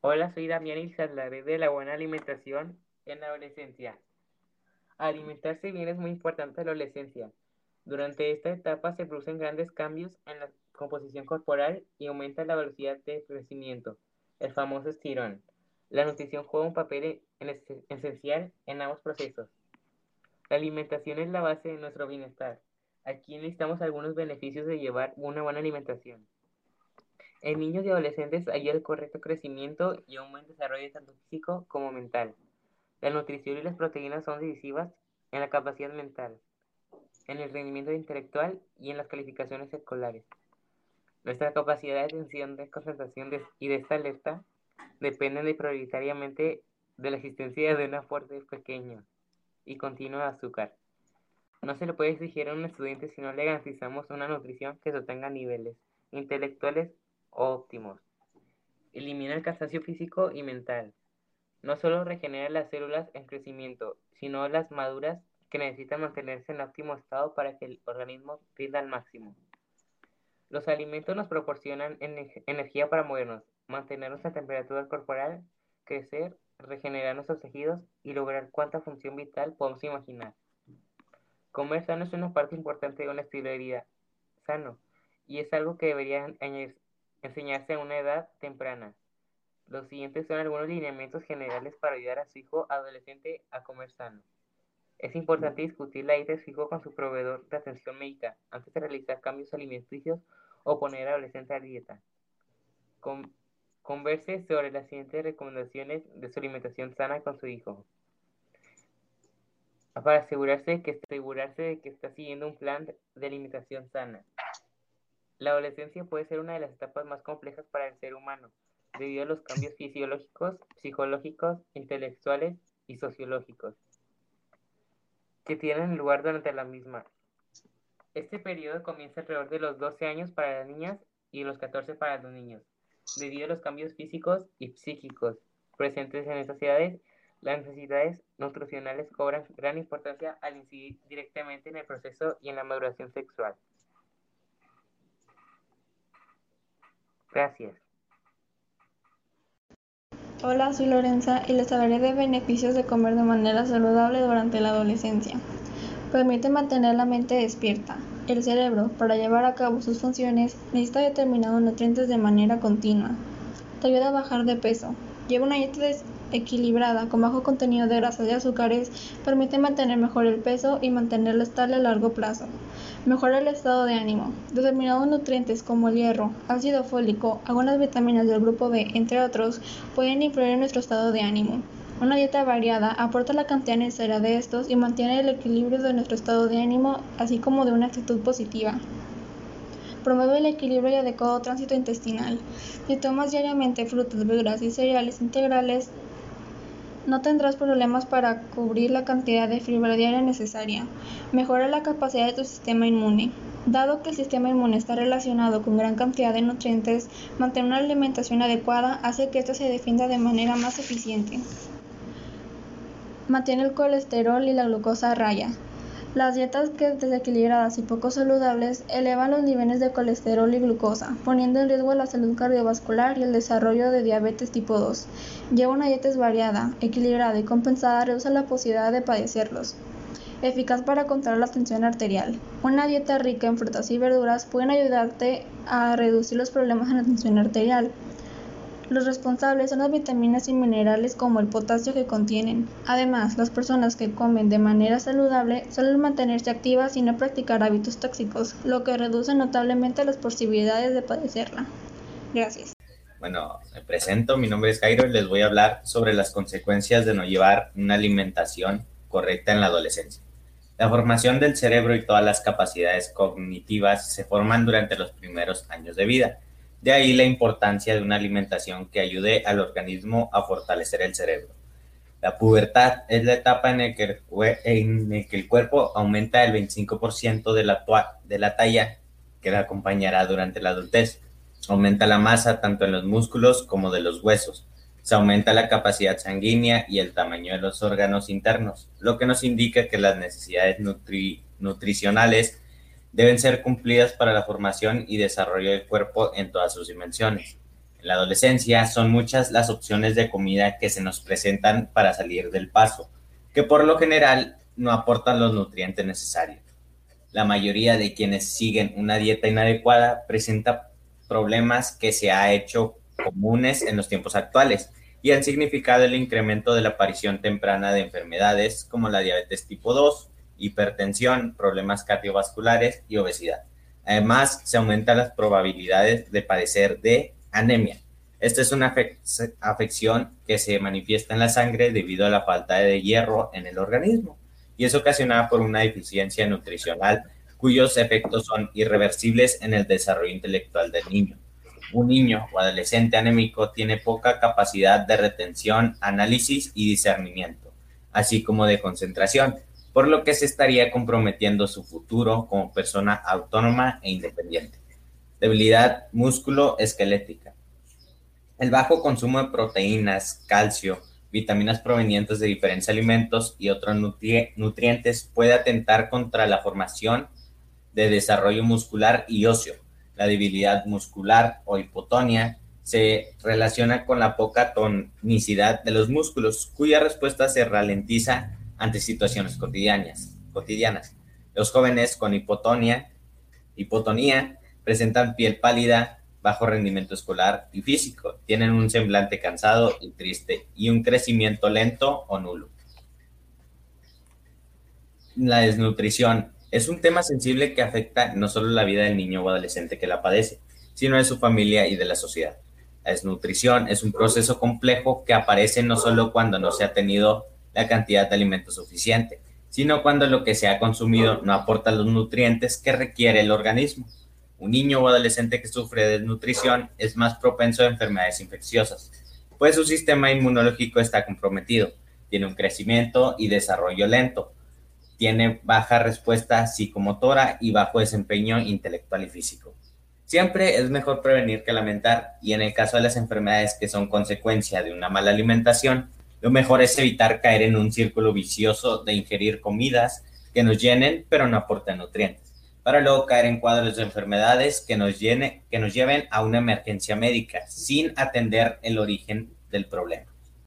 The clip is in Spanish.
Hola, soy Damián y hablaré de la buena alimentación en la adolescencia. Alimentarse bien es muy importante en la adolescencia. Durante esta etapa se producen grandes cambios en la composición corporal y aumenta la velocidad de crecimiento, el famoso estirón. La nutrición juega un papel esencial en ambos procesos. La alimentación es la base de nuestro bienestar. Aquí necesitamos algunos beneficios de llevar una buena alimentación. En niños y adolescentes hay el correcto crecimiento y un buen desarrollo tanto físico como mental. La nutrición y las proteínas son decisivas en la capacidad mental, en el rendimiento intelectual y en las calificaciones escolares. Nuestra capacidad de atención, de concentración y de esta alerta dependen de prioritariamente de la existencia de un aporte pequeño y continuo de azúcar. No se le puede exigir a un estudiante si no le garantizamos una nutrición que sostenga niveles intelectuales óptimos. Elimina el cansancio físico y mental. No solo regenera las células en crecimiento, sino las maduras que necesitan mantenerse en óptimo estado para que el organismo rinda al máximo. Los alimentos nos proporcionan energía para movernos, mantener nuestra temperatura corporal, crecer, regenerar nuestros tejidos y lograr cuánta función vital podemos imaginar. Comer sano es una parte importante de un estilo de vida sano y es algo que debería enseñarse a una edad temprana. Los siguientes son algunos lineamientos generales para ayudar a su hijo adolescente a comer sano. Es importante discutir la dieta de su hijo con su proveedor de atención médica antes de realizar cambios alimenticios o poner al adolescente a dieta. converse sobre las siguientes recomendaciones de su alimentación sana con su hijo. Para asegurarse de que, asegurarse de que está siguiendo un plan de alimentación sana. La adolescencia puede ser una de las etapas más complejas para el ser humano, debido a los cambios fisiológicos, psicológicos, intelectuales y sociológicos que tienen lugar durante la misma. Este periodo comienza alrededor de los 12 años para las niñas y los 14 para los niños. Debido a los cambios físicos y psíquicos presentes en estas edades, las necesidades nutricionales cobran gran importancia al incidir directamente en el proceso y en la maduración sexual. Gracias. Hola, soy Lorenza y les hablaré de beneficios de comer de manera saludable durante la adolescencia. Permite mantener la mente despierta. El cerebro, para llevar a cabo sus funciones, necesita determinados nutrientes de manera continua. Te ayuda a bajar de peso. Lleva una dieta equilibrada con bajo contenido de grasas y azúcares, permite mantener mejor el peso y mantenerlo estable a largo plazo. Mejora el estado de ánimo. Determinados nutrientes como el hierro, ácido fólico, algunas vitaminas del grupo B, entre otros, pueden influir en nuestro estado de ánimo. Una dieta variada aporta la cantidad necesaria de estos y mantiene el equilibrio de nuestro estado de ánimo, así como de una actitud positiva. Promueve el equilibrio y adecuado tránsito intestinal. Si tomas diariamente frutas, verduras y cereales integrales, no tendrás problemas para cubrir la cantidad de fibra diaria necesaria. Mejora la capacidad de tu sistema inmune. Dado que el sistema inmune está relacionado con gran cantidad de nutrientes, mantener una alimentación adecuada hace que éste se defienda de manera más eficiente. Mantiene el colesterol y la glucosa a raya. Las dietas que desequilibradas y poco saludables elevan los niveles de colesterol y glucosa, poniendo en riesgo la salud cardiovascular y el desarrollo de diabetes tipo 2. Lleva una dieta variada, equilibrada y compensada reduce la posibilidad de padecerlos. Eficaz para controlar la tensión arterial. Una dieta rica en frutas y verduras puede ayudarte a reducir los problemas en la tensión arterial, los responsables son las vitaminas y minerales como el potasio que contienen. Además, las personas que comen de manera saludable suelen mantenerse activas y no practicar hábitos tóxicos, lo que reduce notablemente las posibilidades de padecerla. Gracias. Bueno, me presento, mi nombre es Jairo y les voy a hablar sobre las consecuencias de no llevar una alimentación correcta en la adolescencia. La formación del cerebro y todas las capacidades cognitivas se forman durante los primeros años de vida de ahí la importancia de una alimentación que ayude al organismo a fortalecer el cerebro. La pubertad es la etapa en la que, el cuerpo aumenta el 25% de la, talla que la acompañará durante la adultez. Aumenta la masa tanto en los músculos como de los huesos. Se aumenta la capacidad sanguínea y el tamaño de los órganos internos, lo que nos indica que las necesidades nutricionales deben ser cumplidas para la formación y desarrollo del cuerpo en todas sus dimensiones. En la adolescencia son muchas las opciones de comida que se nos presentan para salir del paso, que por lo general no aportan los nutrientes necesarios. La mayoría de quienes siguen una dieta inadecuada presenta problemas que se ha hecho comunes en los tiempos actuales y han significado el incremento de la aparición temprana de enfermedades como la diabetes tipo 2, hipertensión, problemas cardiovasculares y obesidad. Además, se aumentan las probabilidades de padecer de anemia. Esta es una afección que se manifiesta en la sangre debido a la falta de hierro en el organismo y es ocasionada por una deficiencia nutricional cuyos efectos son irreversibles en el desarrollo intelectual del niño. Un niño o adolescente anémico tiene poca capacidad de retención, análisis y discernimiento, así como de concentración, por lo que se estaría comprometiendo su futuro como persona autónoma e independiente. Debilidad músculo-esquelética. El bajo consumo de proteínas, calcio, vitaminas provenientes de diferentes alimentos y otros nutrientes puede atentar contra la formación de desarrollo muscular y óseo. La debilidad muscular o hipotonia se relaciona con la poca tonicidad de los músculos, cuya respuesta se ralentiza ante situaciones cotidianas. cotidianas. Los jóvenes con hipotonia, hipotonía presentan piel pálida, bajo rendimiento escolar y físico, tienen un semblante cansado y triste y un crecimiento lento o nulo. La desnutrición es un tema sensible que afecta no solo la vida del niño o adolescente que la padece, sino de su familia y de la sociedad. La desnutrición es un proceso complejo que aparece no solo cuando no se ha tenido la cantidad de alimentos suficiente, sino cuando lo que se ha consumido no aporta los nutrientes que requiere el organismo. Un niño o adolescente que sufre de desnutrición es más propenso a enfermedades infecciosas, pues su sistema inmunológico está comprometido, tiene un crecimiento y desarrollo lento, tiene baja respuesta psicomotora y bajo desempeño intelectual y físico. Siempre es mejor prevenir que lamentar y en el caso de las enfermedades que son consecuencia de una mala alimentación, lo mejor es evitar caer en un círculo vicioso de ingerir comidas que nos llenen pero no aporten nutrientes, para luego caer en cuadros de enfermedades que nos, llene, que nos lleven a una emergencia médica sin atender el origen del problema.